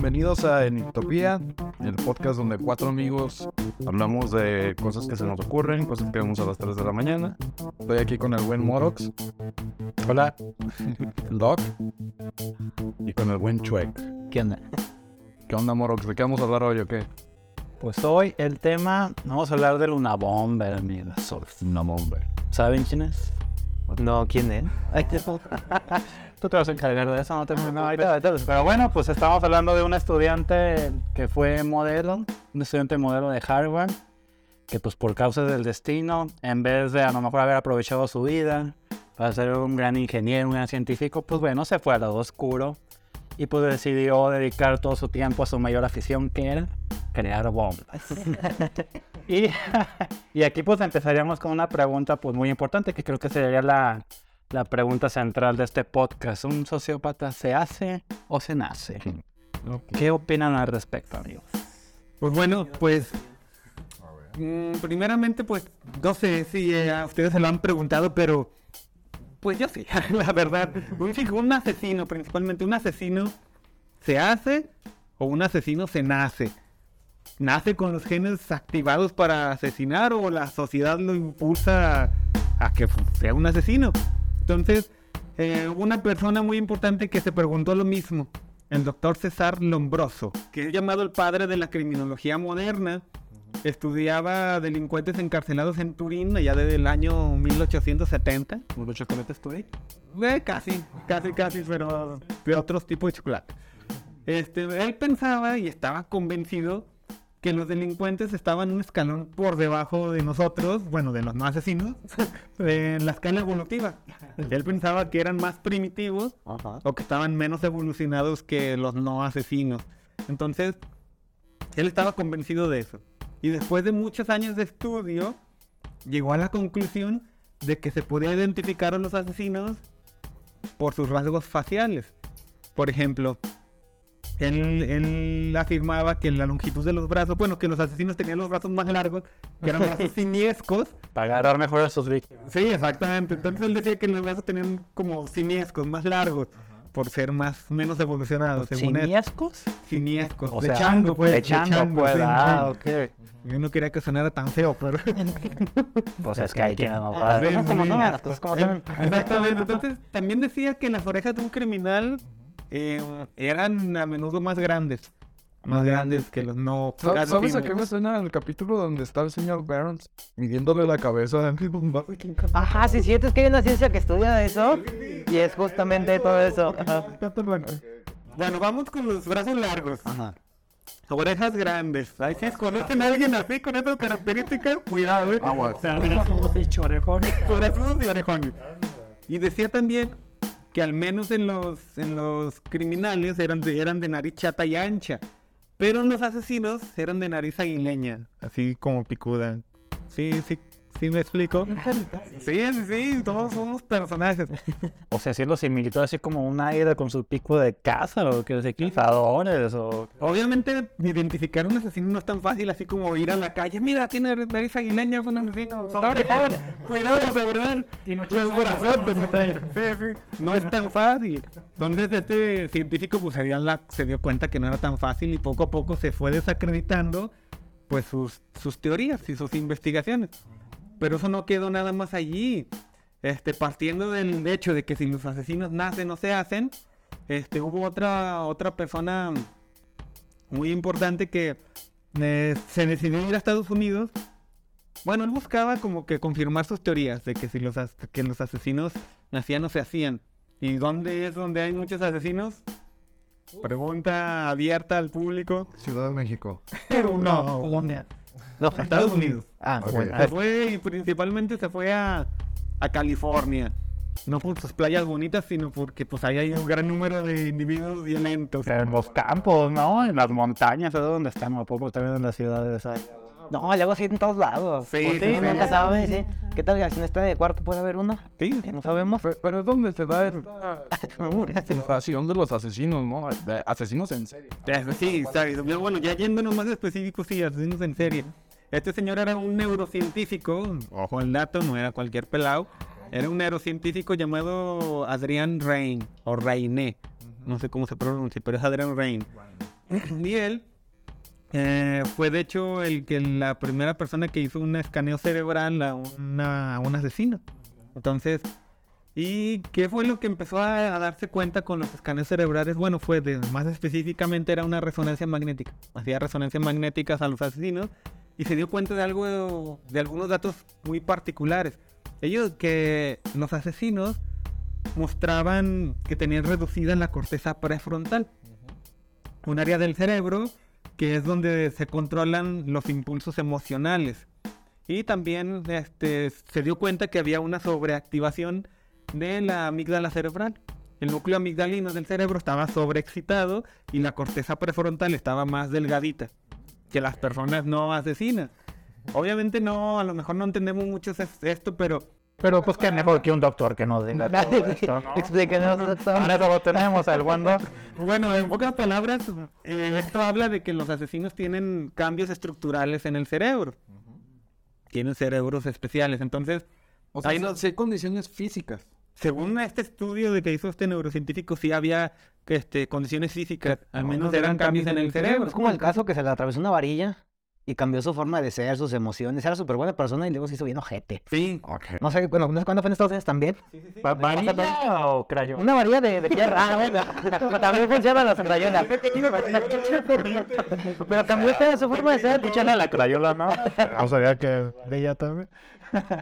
Bienvenidos a Enitopía, el podcast donde cuatro amigos hablamos de cosas que se nos ocurren, cosas que vemos a las 3 de la mañana. Estoy aquí con el buen Morox. Hola. Doc. Y con el buen Chuek. ¿Qué onda? ¿Qué onda, Morox? ¿De qué vamos a hablar hoy o qué? Pues hoy el tema, vamos a hablar de Luna Bomber, amigos. Una bomba. ¿Saben quién es? No, ¿quién es? Tú te vas a encargar de eso, no te no, ahorita, ahorita. Pero bueno, pues estamos hablando de un estudiante que fue modelo, un estudiante modelo de Harvard, que pues por causa del destino, en vez de a lo mejor haber aprovechado su vida para ser un gran ingeniero, un gran científico, pues bueno, se fue al lado oscuro y pues decidió dedicar todo su tiempo a su mayor afición, que era crear bombas. y, y aquí pues empezaríamos con una pregunta pues muy importante, que creo que sería la, la pregunta central de este podcast. ¿Un sociópata se hace o se nace? ¿Qué opinan al respecto, amigos? Pues bueno, pues mm, primeramente pues no sé si eh, a ustedes se lo han preguntado, pero pues yo sí, la verdad. Un, asesino, principalmente un asesino, ¿se hace o un asesino se nace? ¿Nace con los genes activados para asesinar o la sociedad lo impulsa a, a que sea un asesino? Entonces, eh, una persona muy importante que se preguntó lo mismo, el doctor César Lombroso, que es llamado el padre de la criminología moderna, estudiaba delincuentes encarcelados en Turín allá desde el año 1870. ¿Un chocolate estoy? Eh, casi, casi, casi, pero de otros tipos de chocolate. Este, él pensaba y estaba convencido que los delincuentes estaban un escalón por debajo de nosotros, bueno, de los no asesinos, en la escala evolutiva. Él pensaba que eran más primitivos o que estaban menos evolucionados que los no asesinos. Entonces, él estaba convencido de eso. Y después de muchos años de estudio, llegó a la conclusión de que se podía identificar a los asesinos por sus rasgos faciales. Por ejemplo, él, él, afirmaba que la longitud de los brazos, bueno, que los asesinos tenían los brazos más largos, que eran brazos siniescos. Para agarrar mejor a sus víctimas. Sí, exactamente. Entonces él decía que los brazos tenían como siniescos, más largos, por ser más menos evolucionados. Según ¿Siniescos? Él. Siniescos. O de sea, chango, pues. De chango, pues. sí, ah, ok. Yo no quería que sonara tan feo, pero... Pues es que no Sí, Las cosas como las cosas como. Exactamente. Entonces también decía que las orejas de un criminal eh, eran a menudo más grandes. Más grandes que los no... ¿Sabes ¿Sabes a qué me suena el capítulo donde está el señor Barons midiéndole la cabeza a Ajá, sí, cierto, es que hay una ciencia que estudia eso y es justamente todo eso. Ajá. Bueno, vamos con los brazos largos. Ajá. Orejas grandes. Ay, si conocen a alguien así con esas características, cuidado, eh. Aguas. O sea, orejudos y orejones. Y decía también que al menos en los, en los criminales eran de, eran de nariz chata y ancha. Pero en los asesinos eran de nariz aguileña. Así como picuda. Sí, sí, sí me explico. Sí, sí, sí, todos somos personajes. O sea, haciendo similitud así como un aire con su pico de caza o que sé cazadores o... Obviamente, identificar un asesino no es tan fácil así como ir a la calle. Mira, tiene nariz aguileña, es un asesino. Sobre, Cuidado, de verdad. Tiene un corazón. Sí, sí. No es tan fácil. Entonces, este científico pues, se, dio la- se dio cuenta que no era tan fácil y poco a poco se fue desacreditando pues sus, sus teorías y sus investigaciones. Pero eso no quedó nada más allí. Este, partiendo del hecho de que si los asesinos nacen o se hacen, este, hubo otra, otra persona muy importante que eh, se decidió ir a Estados Unidos. Bueno, él buscaba como que confirmar sus teorías de que si los, as- que los asesinos nacían o se hacían. ¿Y dónde es donde hay muchos asesinos? Pregunta abierta al público. Ciudad de México. Pero no, Colombia. No, Estados Unidos. Ah, bueno. Se fue y principalmente se fue a, a California. No por sus playas bonitas, sino porque pues ahí hay un gran número de individuos violentos. En los campos, ¿no? En las montañas, es donde están, ¿a poco también en las ciudades? No, luego sí en todos lados. Sí, sí, sí. nunca sabes, sí. ¿Qué tal si en este de cuarto puede haber uno? Sí. Que no sabemos. Pero, pero es donde se da esta sensación de los asesinos, ¿no? De asesinos en serie. Sí, sabes. Bueno, ya yéndonos más específicos, sí, asesinos en serie. Este señor era un neurocientífico, ojo al dato, no era cualquier pelado. Era un neurocientífico llamado Adrián Rain, o Rainé. no sé cómo se pronuncia, pero es Adrian Rain. y él eh, fue de hecho el que la primera persona que hizo un escaneo cerebral a, un asesino. Entonces, ¿y qué fue lo que empezó a, darse cuenta con los escaneos cerebrales? Bueno, fue más específicamente era una resonancia magnética. Hacía resonancias magnéticas a los asesinos y se dio cuenta de algo, de algunos datos muy particulares. Ellos que los asesinos mostraban que tenían reducida la corteza prefrontal, un área del cerebro que es donde se controlan los impulsos emocionales. Y también este, se dio cuenta que había una sobreactivación de la amígdala cerebral. El núcleo amigdalino del cerebro estaba sobreexcitado y la corteza prefrontal estaba más delgadita que las personas no asesinas. Obviamente no, a lo mejor no entendemos mucho es- esto, pero Pero pues qué mejor que un doctor que nos diga todo esto, ¿no? Explíquenos, doctor. Eso lo tenemos, el buen doc. Bueno, en pocas palabras, eh, esto habla de que los asesinos tienen cambios estructurales en el cerebro. Tienen cerebros especiales. Entonces, O sea, sí- no- sí hay condiciones físicas. según este estudio de que hizo este neurocientífico, sí había este, condiciones físicas. Al menos eran cambios en el cerebro. Es como el caso que se le atravesó una varilla y cambió su forma de ser, sus emociones. Era súper buena persona y luego se hizo bien ojete. Sí. No sé, bueno, no sé cuándo fue en Estados Unidos también. ¿Va- ¿Varilla o crayón? Una varilla de, de tierra. Ah, bueno. También funcionan las crayolas. Pero cambió esta su forma de ser. Échale a la crayola, ¿no? O sea, que de ella también.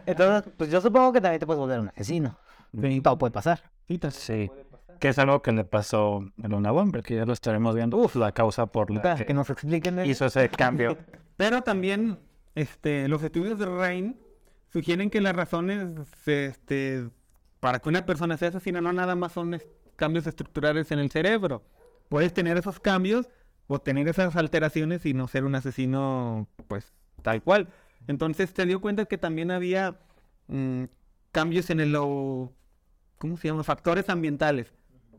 Entonces, pues yo supongo que también te puedes volver un asesino. Todo puede pasar. Sí. Que es algo que le pasó a Luna Bomber, que ya lo estaremos viendo. Uf, la causa por la Que que nos expliquen. hizo ese cambio. Pero también este, los estudios de Rain sugieren que las razones este, para que una persona sea asesina no nada más son cambios estructurales en el cerebro. Puedes tener esos cambios o tener esas alteraciones y no ser un asesino, pues, tal cual. Entonces te dio cuenta que también había mm, cambios en el, ¿cómo se llama? Factores ambientales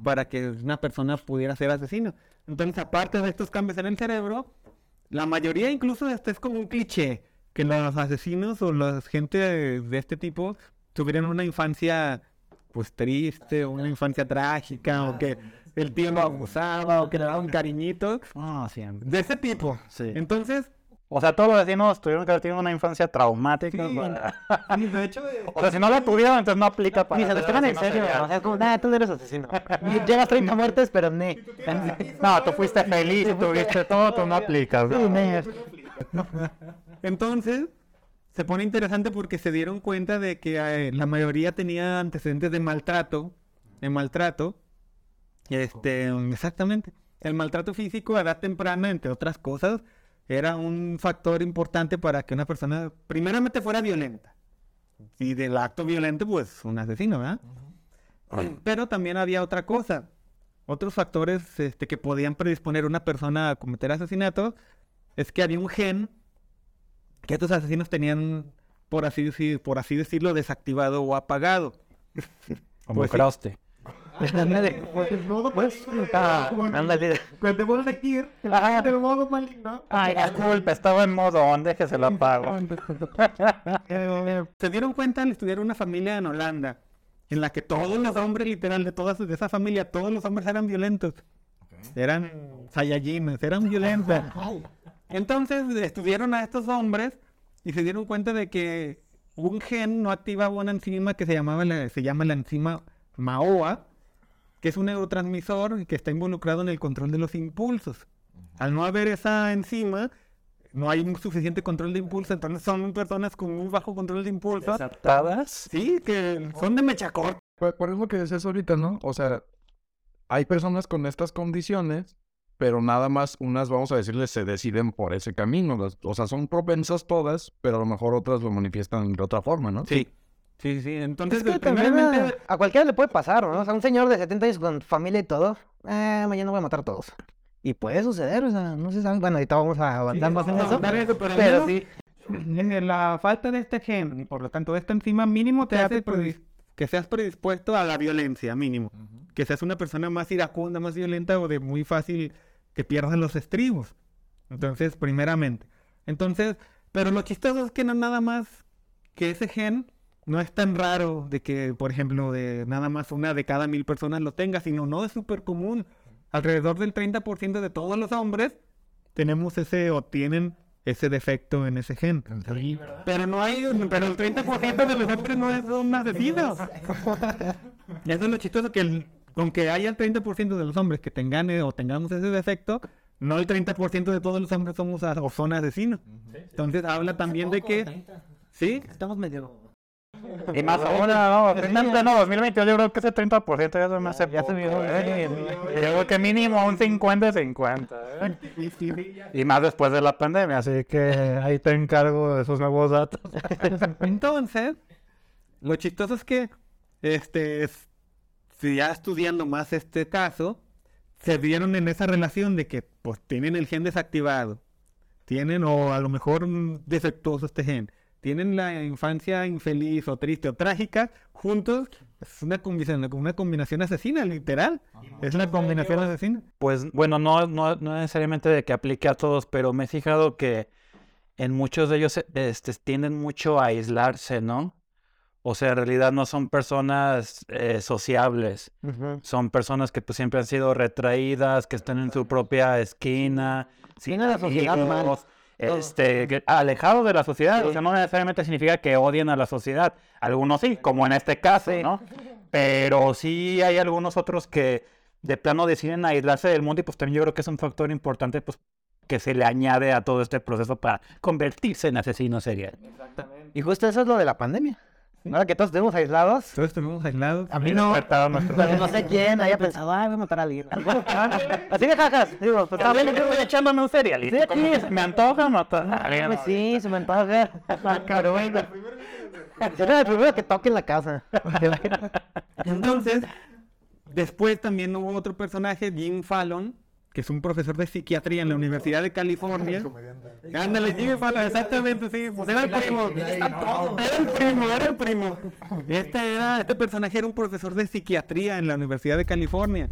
para que una persona pudiera ser asesino. Entonces, aparte de estos cambios en el cerebro, la mayoría incluso este es como un cliché, que los asesinos o la gente de, este tipo tuvieron una infancia pues triste, o una infancia trágica, o que el tío lo abusaba, o que le daba un cariñito, Ah, de ese tipo. Sí. Entonces, O sea, todos los vecinos tuvieron que haber tenido una infancia traumática. Sí. para- de hecho, O sea, si no la tuvieron, entonces no aplica para... Ni se lo esperan en serio. O sea, es como, nah, tú no eres asesino. Llevas 30 muertes, pero ne. No, tú fuiste feliz y tuviste todo, tú no aplicas. Sí, ne. Entonces, se pone interesante porque se dieron cuenta de que eh, la mayoría tenía antecedentes de maltrato, de maltrato. Este, exactamente. El maltrato físico a edad temprana, entre otras cosas, era un factor importante para que una persona, primeramente, fuera violenta. Y del acto violento, pues, un asesino, ¿verdad? Pero también había otra cosa. Otros factores este, que podían predisponer a una persona a cometer asesinato es que había un gen que estos asesinos tenían, por así, decir, por así decirlo, desactivado o apagado. Como Pues Krusty. Ándale. Pues, ah, ándale. Cuando vos elegir Ajá. el modo maligno, Ay, disculpe, estaba en modo on, déjese lo apago. se dieron cuenta al estudiar una familia en Holanda, en la que todos los hombres, literal, de todas de esa familia, todos los hombres eran violentos. Eran Saiyajines, eran violentos. Entonces estudiaron a estos hombres y se dieron cuenta de que un gen no activaba una enzima que se llamaba la- se llama la enzima MAOA, que es un neurotransmisor que está involucrado en el control de los impulsos. Al no haber esa enzima, no hay un suficiente control de impulso, entonces son personas con muy bajo control de impulso. ¿Adaptadas? Sí, que son de mecha corta. Por, por eso que decías ahorita, ¿no? O sea, hay personas con estas condiciones, pero nada más unas, vamos a decirles, se deciden por ese camino. O sea, son propensas todas, pero a lo mejor otras lo manifiestan de otra forma, ¿no? Sí. Sí, sí, entonces Es que también primeramente... a, a cualquiera le puede pasar, ¿no? O sea, un señor de 70 años con familia y todo, eh, mañana voy a matar a todos. Y puede suceder, o sea, no se sabe. Bueno, ahorita vamos a avanzar más en eso. pero sí, La falta de este gen, y por lo tanto de esta enzima, mínimo te hace predis- que seas predispuesto a la violencia, mínimo. Que seas una persona más iracunda, más violenta o de muy fácil que pierdas los estribos. Entonces, primeramente. Entonces, pero lo chistoso es que no nada más que ese gen no es tan raro de que, por ejemplo, de nada más una de cada mil personas lo tenga, sino no es súper común. Alrededor del 30% de todos los hombres tenemos ese o tienen ese defecto en ese gen. Pero no hay, pero el 30% de los hombres no son asesinos. Eso es lo chistoso que el- aunque haya el 30% de los hombres que tengan eh, o tengamos ese defecto, no el 30% de todos los hombres somos o son asesinos. Entonces habla también de que sí, Estamos medio... Y más ahora, no, en pleno 2022 yo creo que ese 30% ya se me hace Ya se poco, vio, ¿eh? Yo creo que mínimo un 50-50, ¿eh? Y más después de la pandemia, así que ahí te encargo de esos nuevos datos. Entonces, lo chistoso es que, este, es- si ya estudiando más este caso, se vieron en esa relación de que, pues, tienen el gen desactivado, tienen, o a lo mejor mm, defectuoso este gen, tienen la infancia infeliz o triste o trágica, juntos, es una combinación, una combinación asesina, literal. Es la combinación asesina. Pues bueno, no, no, no necesariamente de que aplique a todos, pero me he fijado que en muchos de ellos este, tienden mucho a aislarse, ¿no? O sea, en realidad no son personas eh, sociables. Son personas que pues siempre han sido retraídas, que están en su propia esquina. Tienen la sociedad mal. Este, alejados de la sociedad. O sea, no necesariamente significa que odien a la sociedad. Algunos sí, como en este caso, ¿no? Pero sí hay algunos otros que de plano deciden aislarse del mundo y pues también yo creo que es un factor importante pues que se le añade a todo este proceso para convertirse en asesino serial. Y justo eso es lo de la pandemia. Ahora que todos estuvimos aislados, Todos estuvimos aislados. a mí no... Pero no sé quién haya pensado, ay, voy a matar a alguien. Así de jajas. Digo, pues está bien, yo voy echándome un cereal y Sí, aquí. me antoja matar a alguien. Pues sí, se me antoja ver. Carola. Será el primero que toque en la casa. Entonces, después también hubo otro personaje, Jim Fallon, que es un profesor de psiquiatría en la Universidad de California. Ándale, Jim Fallon, exactamente, sí, pues era el primo. Era el primo, era el primo. Este, era, este personaje era un profesor de psiquiatría en la Universidad de California.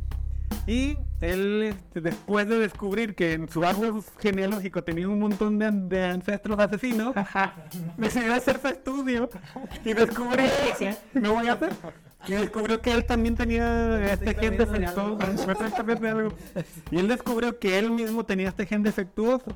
Y él, este, después de descubrir que en su árbol genealógico tenía un montón de, de ancestros asesinos, decidió hacer su estudio y descubrió, no voy a hacer, y descubrió que él también tenía este gen defectuoso. Y él descubrió que él mismo tenía este gen defectuoso.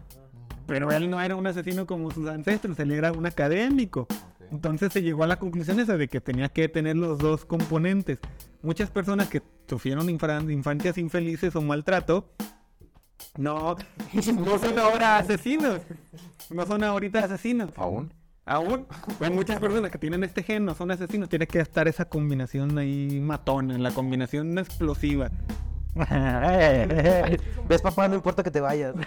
Pero él no era un asesino como sus ancestros, él era un académico. Entonces se llegó a la conclusión esa de que tenía que tener los dos componentes. Muchas personas que sufrieron infancias infelices o maltrato, no, no son ahora asesinos. No son ahorita asesinos. ¿Aún? Aún, hay muchas personas que tienen este gen, no son asesinos. Tiene que estar esa combinación ahí matona, la combinación explosiva. Ves, papá, no importa que te vayas.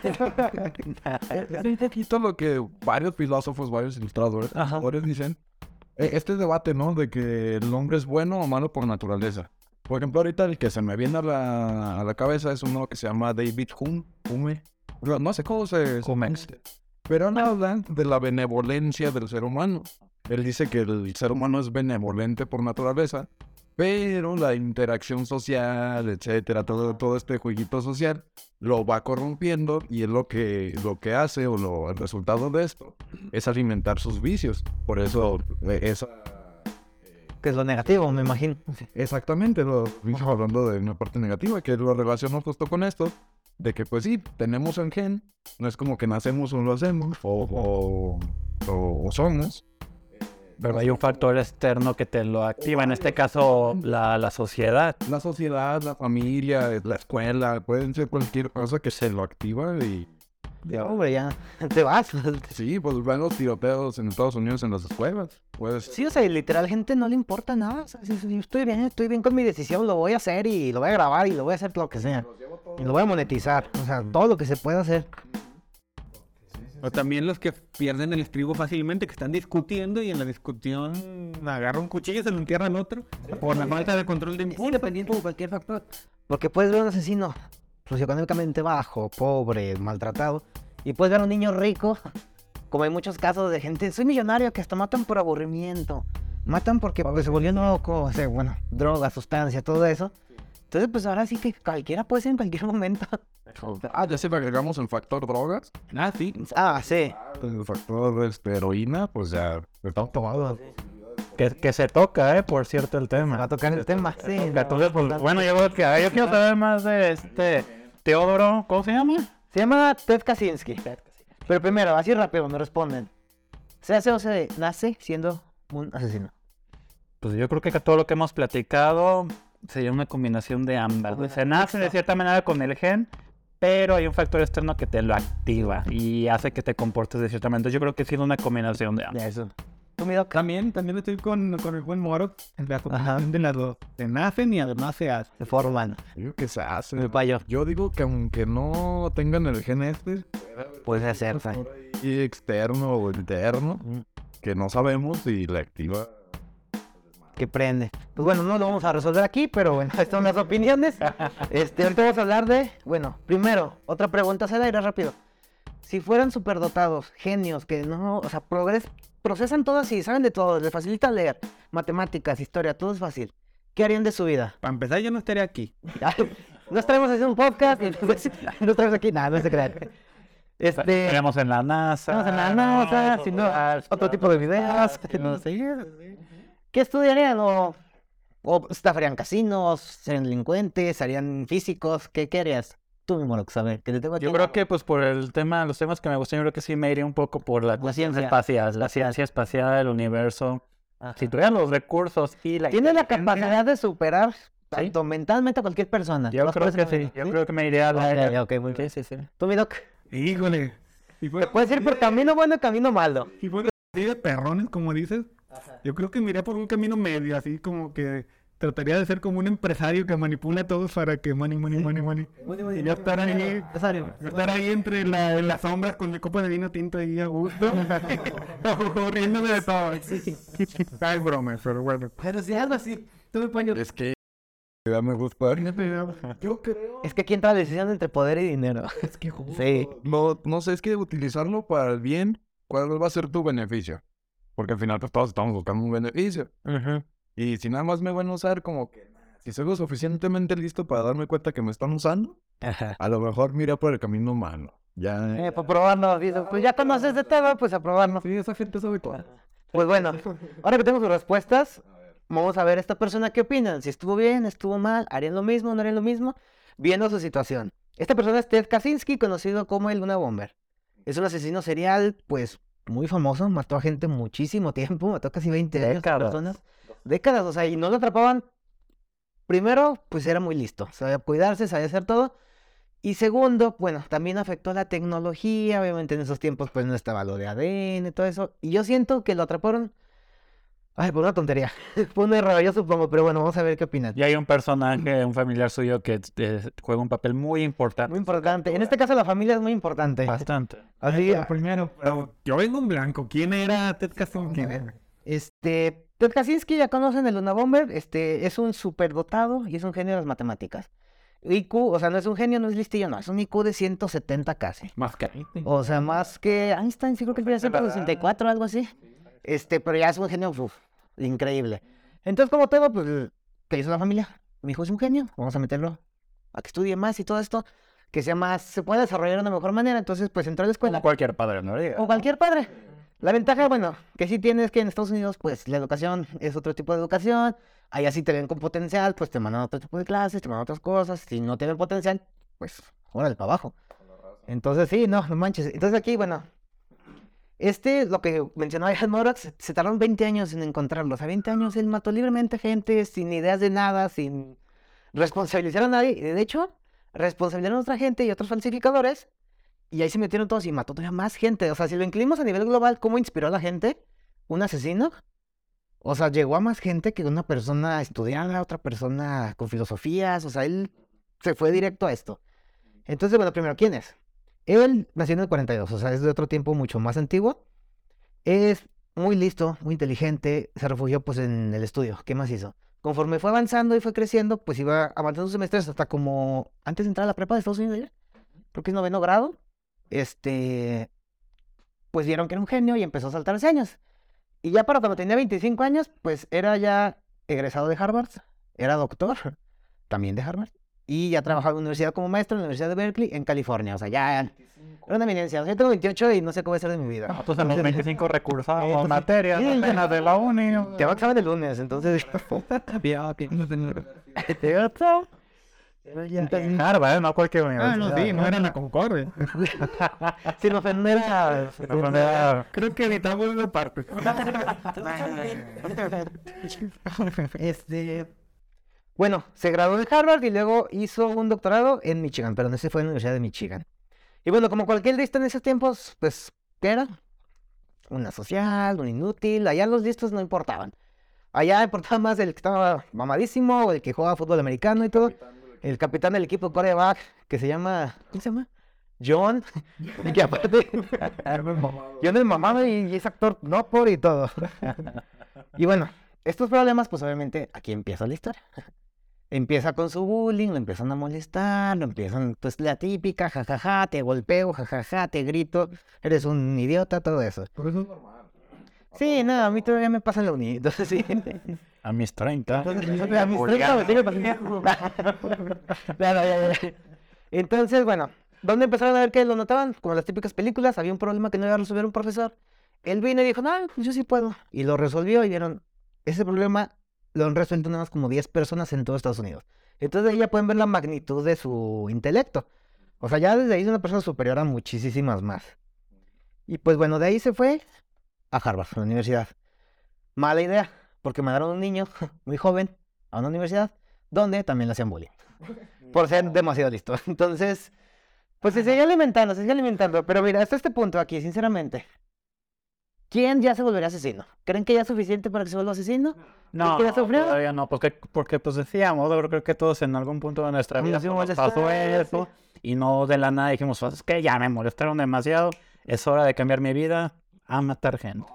Es lo que varios filósofos, varios ilustradores, autores dicen. Eh, Este debate, ¿no? De que el hombre es bueno o malo por naturaleza. Por ejemplo, ahorita el que se me viene a la, a la cabeza es uno que se llama David Hume. Hume. No, sé cómo se... se pronuncia. Pero habla de la benevolencia del ser humano. Él dice que el ser humano es benevolente por naturaleza, pero la interacción social, etcétera, todo, todo este jueguito social lo va corrompiendo y es lo que, lo que hace o lo, el resultado de esto es alimentar sus vicios. Por eso eh, esa... Que es lo negativo, me imagino. Exactamente, lo hablando de una parte negativa que lo relaciono justo con esto, de que pues sí, tenemos un gen, no es como que nacemos o lo hacemos o, o, o- o somos. Pero hay un factor externo que te lo activa, en este caso la, la sociedad. La sociedad, la familia, la escuela, pueden ser cualquier cosa que se lo activa y Ya, hombre, ya. Te vas. sí, pues ven los tiroteos en Estados Unidos en las escuelas. Pues Sí, o sea, literal, gente no le importa nada. O sea, si, si yo estoy bien, estoy bien con mi decisión, lo voy a hacer y lo voy a grabar y lo voy a hacer lo que sea. Y lo voy a monetizar. O sea, todo lo que se pueda hacer. O también los que pierden el estribo fácilmente, que están discutiendo y en la discusión agarra un cuchillo y se lo entierra al otro por la falta de control de impulso. independiente de cualquier factor. Porque puedes ver un asesino socioeconómicamente bajo, pobre, maltratado. Y puedes ver a un niño rico, como hay muchos casos de gente, soy millonario, que hasta matan por aburrimiento. Matan porque, se volvió loco, o sea, bueno, droga, sustancia, todo eso. Entonces, pues ahora sí que cualquiera puede ser en cualquier momento. Ah, ya si le agregamos el factor drogas, Ah, sí. Ah, sí. el factor este, heroína, pues ya estamos tomados. Que, que se toca, ¿eh? Por cierto, el tema. Va a tocar el tema, sí. Entonces, pues, bueno, yo que yo quiero saber más de este Teodoro, ¿cómo se llama? Se llama Ted Kaczynski. Pero primero, así rápido, me responden. ¿Se hace o se nace siendo un asesino? Pues yo creo que todo lo que hemos platicado sería una combinación de ambas. Se nace de cierta manera con el gen, pero hay un factor externo que te lo activa y hace que te comportes de cierta manera. Entonces yo creo que sí es una combinación de ambas. De eso. ¿Tú, mi doc? También, también estoy con, con el buen Moro en la combinación de las dos. Se nacen y además se hacen. De forman. Digo que se hace. Mi payo. Yo digo que aunque no tengan el gen este, Puede ser, por ahí externo o interno, Mm. que no sabemos y la activa. que prende. Pues bueno, no lo vamos a resolver aquí, pero bueno, estas son las opiniones. Este, ahorita vamos a hablar de, bueno, primero, otra pregunta se da irá rápido. Si fueran superdotados, genios, que no, o sea, progres, procesan todo así, saben de todo, les facilita leer, matemáticas, historia, todo es fácil. ¿Qué harían de su vida? Para empezar, yo no estaría aquí. no estaremos haciendo un podcast y pues, no estaremos aquí, nada, no se crean. Este, Tenemos en la NASA. estamos en la NASA, haciendo otro tipo de videos, no sé. ¿Qué estudiarían? ¿O, o estafarían casinos? ¿Serían delincuentes? ¿Serían físicos? ¿Qué, qué harías? Tú mismo lo que sabes, que te tengo aquí. Yo creo que pues por el tema, los temas que me gustan, yo creo que sí me iría un poco por la, cuestión ciencia. espacial, la ciencia espacial, el universo. Ajá. Si tuvieran los recursos y la Tiene la capacidad de superar tanto mentalmente a cualquier persona. Yo ¿Los creo puedes que sí. Yo creo que me iría a la Ok, ok, muy bien. Sí, sí, sí. Tú, mi doc, Híjole. Si fuera, puedes ir por camino bueno o camino malo. fuera así de perrones, como dices, yo creo que me iría por un camino medio, así como que trataría de ser como un empresario que manipula a todos para que money, money, money, money. Y ya estar ahí, estar ahí entre la, en las sombras con mi copa de vino tinto ahí a gusto, riéndome de todo. Ay, broma, pero bueno. Pero si algo así, tú me pones... Es que me gusta. Yo creo. Es que aquí entra la decisión entre poder y dinero. Es que Sí. No, no sé, es que utilizarlo para el bien, ¿cuál va a ser tu beneficio? Porque al final pues, todos estamos buscando un beneficio. Y si nada más me van a usar como que si soy lo suficientemente listo para darme cuenta que me están usando, a lo mejor mira por el camino malo. Ya. Eh, para probarnos, dice, pues ya conoces de tema, pues a probarnos. Sí, esa gente sabe todo. Pues bueno, ahora que tengo sus respuestas, vamos a ver esta persona qué opinan. Si estuvo bien, estuvo mal, harían lo mismo, no harían lo mismo, viendo su situación. Esta persona es Ted Kaczynski, conocido como el Luna Bomber. Es un asesino serial, pues muy famoso, mató a gente muchísimo tiempo, mató casi 20 años a Décadas. personas. Décadas, o sea, y no lo atrapaban. Primero, pues era muy listo, sabía cuidarse, sabía hacer todo. Y segundo, bueno, también afectó la tecnología, obviamente en esos tiempos pues no estaba lo de ADN y todo eso. Y yo siento que lo atraparon, ay, por una tontería, fue un error, yo supongo, pero bueno, vamos a ver qué opinan. Y hay un personaje, un familiar suyo que eh, juega un papel muy importante. Muy importante, en este caso la familia es muy importante. Bastante. Así, Pero primero, pero yo vengo en blanco. ¿Quién era Ted Kaczynski? Este, Ted Kaczynski ya conocen el Luna Bomber, este, es un superdotado y es un genio de las matemáticas. IQ, o sea, no es un genio, no es listillo, no, es un IQ de 170 casi. Más que O sea, más que Einstein, sí creo que debería ser 64 o algo así. Este, pero ya es un genio uf, increíble. Entonces, como todo, pues, ¿qué hizo la familia? Mi hijo es un genio, vamos a meterlo a que estudie más y todo esto, que sea más, se pueda desarrollar de una mejor manera. Entonces, pues entró a la escuela. Como cualquier padre, ¿no? Diga. O cualquier padre. La ventaja, bueno, que sí tienes que en Estados Unidos, pues la educación es otro tipo de educación. Allá sí te ven con potencial, pues te mandan otro tipo de clases, te mandan otras cosas. Si no te ven potencial, pues órale para abajo. Entonces sí, no, no manches. Entonces aquí, bueno, este, lo que mencionaba Ian Morax, se tardaron 20 años en encontrarlo. O sea, 20 años él mató libremente gente, sin ideas de nada, sin responsabilizar a nadie. Y de hecho, responsabilizaron a otra gente y otros falsificadores. Y ahí se metieron todos y mató todavía más gente. O sea, si lo incluimos a nivel global, ¿cómo inspiró a la gente? ¿Un asesino? O sea, llegó a más gente que una persona estudiada, otra persona con filosofías. O sea, él se fue directo a esto. Entonces, bueno, primero, ¿quién es? Él nació en el 42, o sea, es de otro tiempo mucho más antiguo. Es muy listo, muy inteligente, se refugió pues en el estudio. ¿Qué más hizo? Conforme fue avanzando y fue creciendo, pues iba avanzando sus semestres hasta como antes de entrar a la prepa de Estados Unidos. Creo que es noveno grado. Este, pues vieron que era un genio y empezó a saltarse años. Y ya para cuando tenía 25 años, pues era ya egresado de Harvard, era doctor, también de Harvard, y ya trabajaba en la universidad como maestro en la Universidad de Berkeley, en California. O sea, ya Era una eminencia. O sea, yo tengo 28 y no sé cómo va a ser de mi vida. Nosotros en los 25 recursamos Entonces, materias sí, apenas de la uni. Te va a examen el lunes, entonces. En Harvard, ¿eh? no cualquier Ah, no, sí, no era la Concordia. Sin ofender a. Creo que editamos esa parte. Este. Bueno, se graduó de Harvard y luego hizo un doctorado en Michigan, pero no se fue a la Universidad de Michigan. Y bueno, como cualquier lista en esos tiempos, pues, ¿qué era? Una social, un inútil. Allá los listos no importaban. Allá importaba más el que estaba mamadísimo o el que jugaba fútbol americano y todo. El capitán del equipo coreback, que se llama. ¿Cómo se llama? John. Y que aparte. John es mamado y, y es actor no por y todo. Y bueno, estos problemas, pues obviamente aquí empieza la historia. Empieza con su bullying, lo empiezan a molestar, lo empiezan, pues la típica, jajaja, te golpeo, jajaja, te grito, eres un idiota, todo eso. Pero eso es normal. Sí, no, a mí todavía me pasa en la uni, entonces sí. A mis 30. Entonces, a mis 30 me sigue pasando. Claro, ya, ya, ya. Entonces, bueno, ¿dónde empezaron a ver que lo notaban? Como las típicas películas, había un problema que no iba a resolver un profesor. Él vino y dijo, no, pues yo sí puedo. Y lo resolvió y vieron, ese problema lo han resuelto nada más como 10 personas en todo Estados Unidos. Entonces ahí ya pueden ver la magnitud de su intelecto. O sea, ya desde ahí es una persona superior a muchísimas más. Y pues bueno, de ahí se fue a Harvard, a la universidad. Mala idea, porque mandaron a un niño muy joven a una universidad donde también le hacían bullying. Por ser demasiado listo. Entonces, pues se sigue alimentando, se sigue alimentando. Pero mira, hasta este punto aquí, sinceramente. ¿Quién ya se volvería asesino? ¿Creen que ya es suficiente para que se vuelva asesino? No, ¿Qué ya sufrió? todavía no, porque, porque pues decíamos, yo creo que todos en algún punto de nuestra vida pues, nos pasó eso y no de la nada dijimos, pues, es que ya me molestaron demasiado, es hora de cambiar mi vida a matar gente.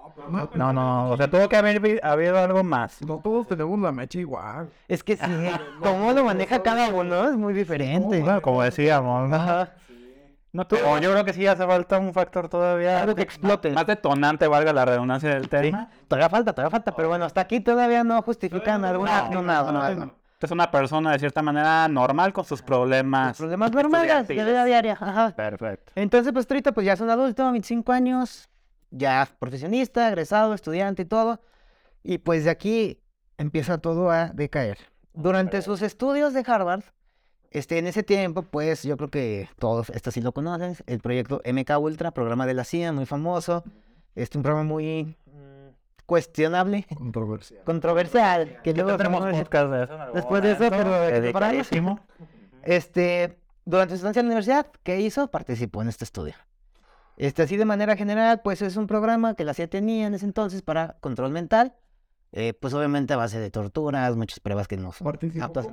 No, no, o sea, tuvo que haber habido algo más. No todos tenemos la mecha igual. Es que sí, cómo lo maneja cada uno es muy diferente. Bueno, como decíamos, ¿no? Ajá. No, tú- o yo creo que sí hace falta un factor todavía Algo que explote. más detonante, valga la redundancia del tema. Todavía falta, todavía falta, pero bueno, hasta aquí todavía no justifican alguna. No, nada, no, no. Es una persona de cierta manera normal con sus problemas. Problemas normales de vida diaria. Ajá. Perfecto. Entonces, pues ahorita pues ya es un adulto, 25 años, ya profesionista, egresado, estudiante y todo. Y pues de aquí empieza todo a decaer. Durante sus estudios de Harvard, este, en ese tiempo, pues yo creo que todos, esto sí lo conocen, el proyecto MK Ultra, programa de la CIA, muy famoso. Este, un programa muy cuestionable, Controversial. controversial, que luego tenemos- podcast de eso Después de eso, pero dedicadísimo. Este, durante su estancia en la universidad, ¿qué hizo? Participó en este estudio. Este, así de manera general, pues es un programa que la CIA tenía en ese entonces para control mental. eh, pues obviamente a base de torturas, muchas pruebas que no son Participó aptas.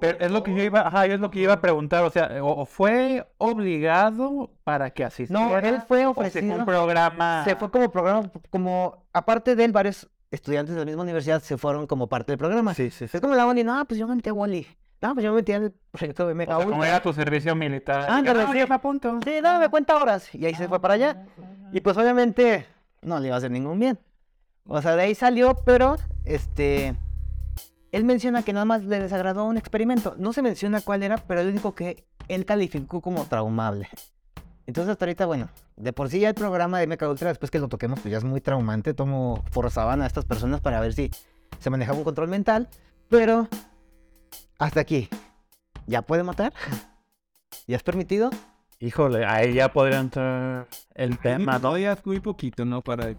Pero es lo que yo iba, ajá, es lo que iba a preguntar, o sea, o, o fue obligado para que asistiera. No, él fue ofrecido. un programa. Se fue como programa, como aparte de él, varios estudiantes de la misma universidad se fueron como parte del programa. Sí, sí, sí. Es como la Wally, no, pues yo me metí a Wally. No, pues yo me metí al proyecto de O Mega sea, como Ultra. era tu servicio militar. Ah, ándale, "No, sí. me apunto. Sí, no, me cuenta horas. Y ahí se fue para allá. Y pues obviamente no le iba a hacer ningún bien. O sea, de ahí salió, pero este. Él menciona que nada más le desagradó un experimento. No se menciona cuál era, pero él dijo que él calificó como traumable. Entonces, hasta ahorita, bueno, de por sí ya el programa de Mecha Ultra, después que lo toquemos, pues ya es muy traumante. Tomo, forzaban a estas personas para ver si se manejaba un control mental. Pero, hasta aquí. ¿Ya puede matar? ¿Ya es permitido? Híjole, ahí ya podría entrar el tema. Todavía es muy poquito, ¿no? Para...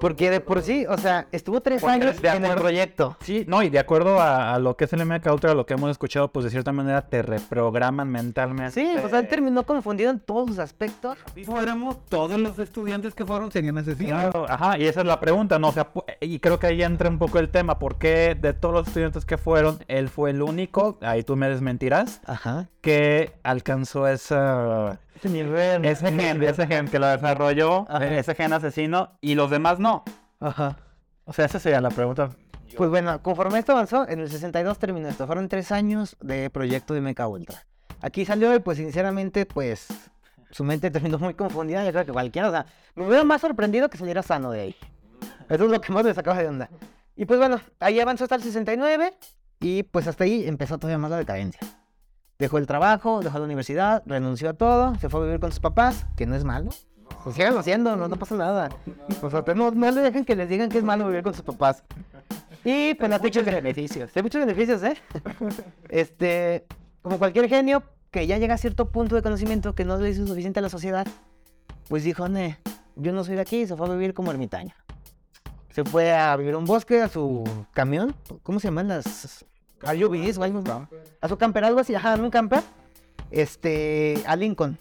Porque de por sí, o sea, estuvo tres Porque años de en el proyecto. Sí, no, y de acuerdo a, a lo que es el MK Ultra, lo que hemos escuchado, pues de cierta manera te reprograman mentalmente. Sí, o sea, él terminó confundido en todos sus aspectos. Si fuéramos todos los estudiantes que fueron serían asesinos. Claro, ajá, y esa es la pregunta, ¿no? O sea, pu- y creo que ahí entra un poco el tema, ¿por qué de todos los estudiantes que fueron, él fue el único, ahí tú me desmentirás, Ajá. Que alcanzó esa, Ese nivel. ese gen, ese gen que lo desarrolló, Ajá. ese gen asesino, y los demás no? Ajá. O sea, esa sería la pregunta. Pues bueno, conforme esto avanzó, en el 62 terminó esto. Fueron tres años de proyecto de Mecha Ultra. Aquí salió y pues sinceramente, pues su mente terminó muy confundida. Yo creo que cualquiera, o sea, me hubiera más sorprendido que saliera sano de ahí. Eso es lo que más me sacaba de onda. Y pues bueno, ahí avanzó hasta el 69 y pues hasta ahí empezó todavía más la decadencia. Dejó el trabajo, dejó la universidad, renunció a todo, se fue a vivir con sus papás, que no es malo. Pues síganlo haciendo, no, no pasa nada. O sea, no, no le dejen que les digan que es malo vivir con sus papás. Y pues hay muchos beneficios. Hay muchos beneficios, ¿eh? Este, como cualquier genio que ya llega a cierto punto de conocimiento que no le hizo suficiente a la sociedad, pues dijo, ne, yo no soy de aquí, se fue a vivir como ermitaño. Se fue a vivir a un bosque, a su camión, ¿cómo se llaman las RUVs o algo? A su camper, algo así, ajá, en un camper, este, a Lincoln.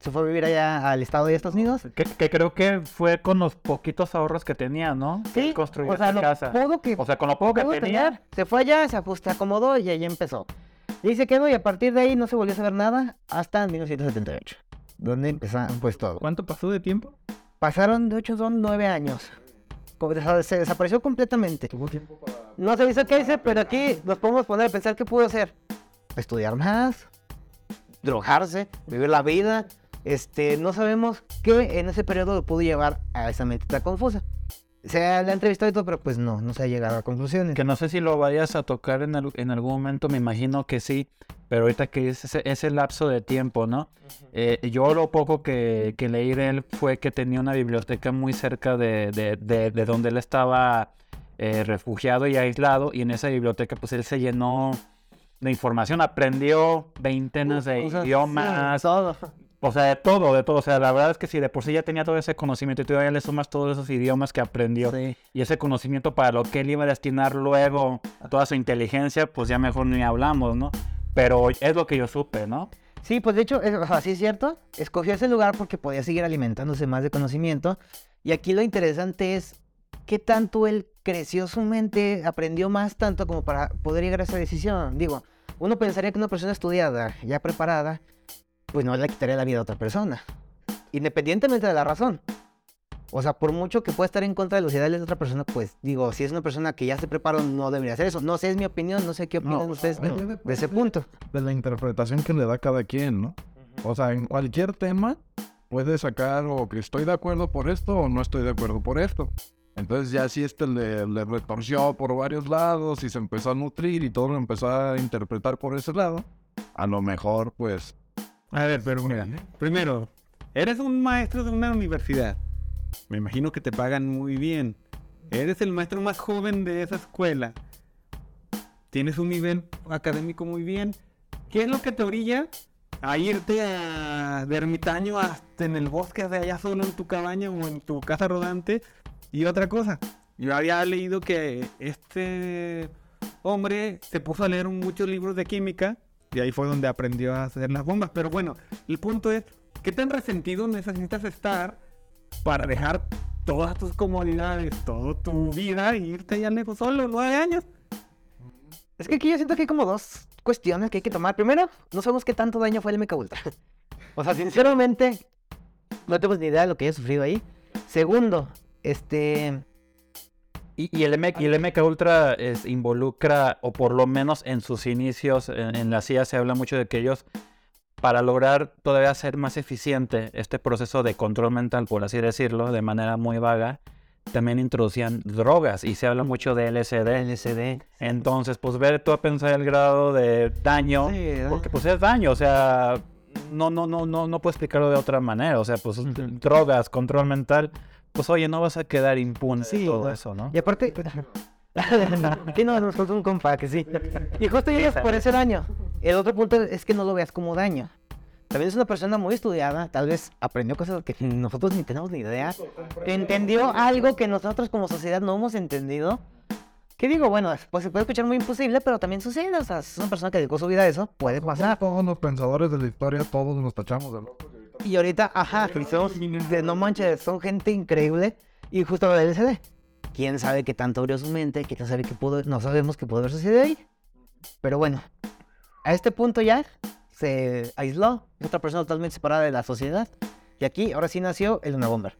Se fue a vivir allá al estado de Estados Unidos. Que, que creo que fue con los poquitos ahorros que tenía, ¿no? Sí, construyó o sea, lo casa. poco que O sea, con lo poco que tenía. tener, se fue allá, se ajustó, acomodó y ahí empezó. Y ahí se quedó y a partir de ahí no se volvió a saber nada hasta 1978, donde empezaron pues todo. ¿Cuánto pasó de tiempo? Pasaron de 8 son 9 años. Se desapareció completamente. No se hizo qué hice, pero aquí nos podemos poner a pensar qué pudo hacer. Estudiar más, drogarse, vivir la vida. Este, no sabemos qué en ese periodo lo pudo llevar a esa mente tan confusa. Se le ha entrevistado y todo, pero pues no, no se ha llegado a conclusiones. Que no sé si lo vayas a tocar en, en algún momento, me imagino que sí, pero ahorita que es ese, ese lapso de tiempo, ¿no? Eh, yo lo poco que, que leí de él fue que tenía una biblioteca muy cerca de, de- de- de donde él estaba eh, refugiado y aislado, y en esa biblioteca pues él se llenó de información, aprendió veintenas de O sea, idiomas, todo. O sea, de todo, de todo. O sea, la verdad es que si de por sí ya tenía todo ese conocimiento y todavía le sumas todos esos idiomas que aprendió Sí. y ese conocimiento para lo que él iba a destinar luego a toda su inteligencia, pues ya mejor ni hablamos, ¿no? Pero es lo que yo supe, ¿no? Sí, pues de hecho, es, o sea, sí es cierto. Escogió ese lugar porque podía seguir alimentándose más de conocimiento. Y aquí lo interesante es qué tanto él creció su mente, aprendió más tanto como para poder llegar a esa decisión. Digo, uno pensaría que una persona estudiada, ya preparada, pues no le quitaría la vida a otra persona. Independientemente de la razón. O sea, por mucho que pueda estar en contra de los ideales de otra persona, pues digo, si es una persona que ya se preparó, no debería hacer eso. No sé, es mi opinión, no sé qué opinan No, ustedes de ese punto. de la interpretación que le da cada quien, ¿no? O sea, en cualquier tema puede sacar o que estoy de acuerdo por esto o no estoy de acuerdo por esto. Entonces ya si este le, le retorció por varios lados y se empezó a nutrir y todo lo empezó a interpretar por ese lado, a lo mejor pues... A ver, pero mira, primero, eres un maestro de una universidad. Me imagino que te pagan muy bien. Eres el maestro más joven de esa escuela. Tienes un nivel académico muy bien. ¿Qué es lo que te orilla a irte a, de ermitaño hasta en el bosque de allá solo en tu cabaña o en tu casa rodante? Y otra cosa, yo había leído que este hombre se puso a leer muchos libros de química y ahí fue donde aprendió a hacer las bombas. Pero bueno, el punto es, ¿qué tan resentido necesitas estar para dejar todas tus comodidades, toda tu vida e irte allá lejos solo, nueve años? Es que aquí yo siento que hay como dos cuestiones que hay que tomar. Primero, no sabemos qué tanto daño fue el MK Ultra. o sea, sinceramente, no tenemos ni idea de lo que haya sufrido ahí. Segundo, este... Y, y el, MK, y el MK Ultra es, involucra, o por lo menos en sus inicios, en, en la CIA se habla mucho de que ellos, para lograr todavía ser más eficiente este proceso de control mental, por así decirlo, de manera muy vaga, también introducían drogas y se habla mucho de LSD. LCD. Entonces, pues ver tú a pensar el grado de daño, Sí, ¿no? porque pues es daño, o sea, no, no, no, no, no puedo explicarlo de otra manera, o sea, pues drogas, control mental, pues oye, no vas a quedar impune de Sí, todo ¿no? eso, ¿no? Y aparte... sí, no, nos un compa que sí. Y justo llegas por ese daño. El otro punto es que no lo veas como daño. También es una persona muy estudiada, tal vez aprendió cosas que nosotros ni tenemos ni idea. Entendió algo que nosotros como sociedad no hemos entendido. ¿Qué digo? Bueno, pues se puede escuchar muy imposible, pero también sucede. O sea, es una persona que dedicó su vida a eso, puede pasar. Todos los pensadores de la historia, todos nos tachamos de locos. Y ahorita, ajá, de no manches, son gente increíble. Y justo del LCD. ¿Quién sabe qué tanto abrió su mente? ¿Quién sabe qué pudo? No sabemos qué pudo haber sucedido ahí. Pero bueno, a este punto ya se aisló. Es otra persona totalmente separada de la sociedad. Y aquí, ahora sí nació el Luna Bomber.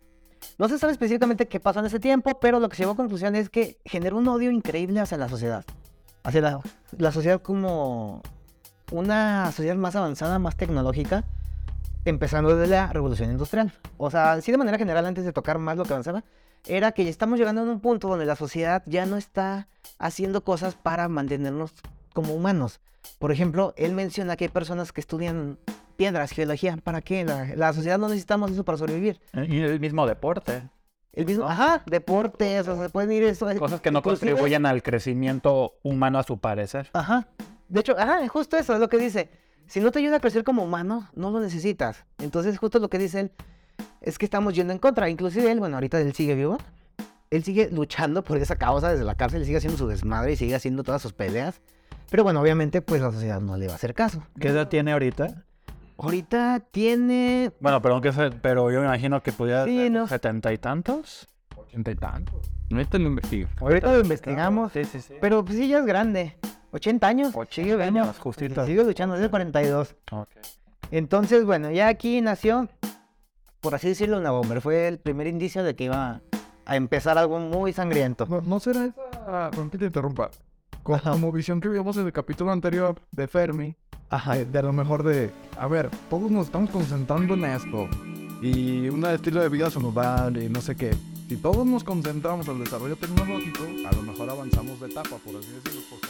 No se sabe específicamente qué pasó en ese tiempo, pero lo que se llegó a conclusión es que generó un odio increíble hacia la sociedad. Hacia la, la sociedad como una sociedad más avanzada, más tecnológica empezando desde la revolución industrial. O sea, sí de manera general, antes de tocar más lo que avanzaba, era que ya estamos llegando a un punto donde la sociedad ya no está haciendo cosas para mantenernos como humanos. Por ejemplo, él menciona que hay personas que estudian piedras, geología. ¿Para qué? La, la sociedad no necesitamos eso para sobrevivir. Y el mismo deporte. El mismo, ajá, deportes, o sea, se pueden ir eso. Cosas que no inclusive- contribuyen al crecimiento humano a su parecer. Ajá. De hecho, ajá, justo eso es lo que dice. Si no te ayuda a crecer como humano, no lo necesitas. Entonces, justo lo que dice él es que estamos yendo en contra. Inclusive él, bueno, ahorita él sigue vivo. Él sigue luchando por esa causa desde la cárcel, sigue haciendo su desmadre y sigue haciendo todas sus peleas. Pero bueno, obviamente, pues la sociedad no le va a hacer caso. ¿Qué edad tiene ahorita? Ahorita tiene. Bueno, pero, aunque se- pero yo me imagino que pudiera Sí, no. setenta y tantos. Ochenta y tantos. Neta lo investigo. Ahorita lo investigamos. Sí, sí, sí. Pero pues sí, ya es grande. 80 años. 80 sigue vivo. años, justito. Sigue luchando, es de 42. Ok. Entonces, bueno, ya aquí nació, por así decirlo, una bomber. Fue el primer indicio de que iba a empezar algo muy sangriento. No, no será esa. Perdón que te interrumpa. Co- Como visión que vimos en el capítulo anterior de Fermi. Ajá. eh, De a lo mejor de. A ver, todos nos estamos concentrando en esto. Y un estilo de vida saludable y no sé qué. Si todos nos concentramos en el desarrollo tecnológico, a lo mejor avanzamos de etapa, por así decirlo. Porque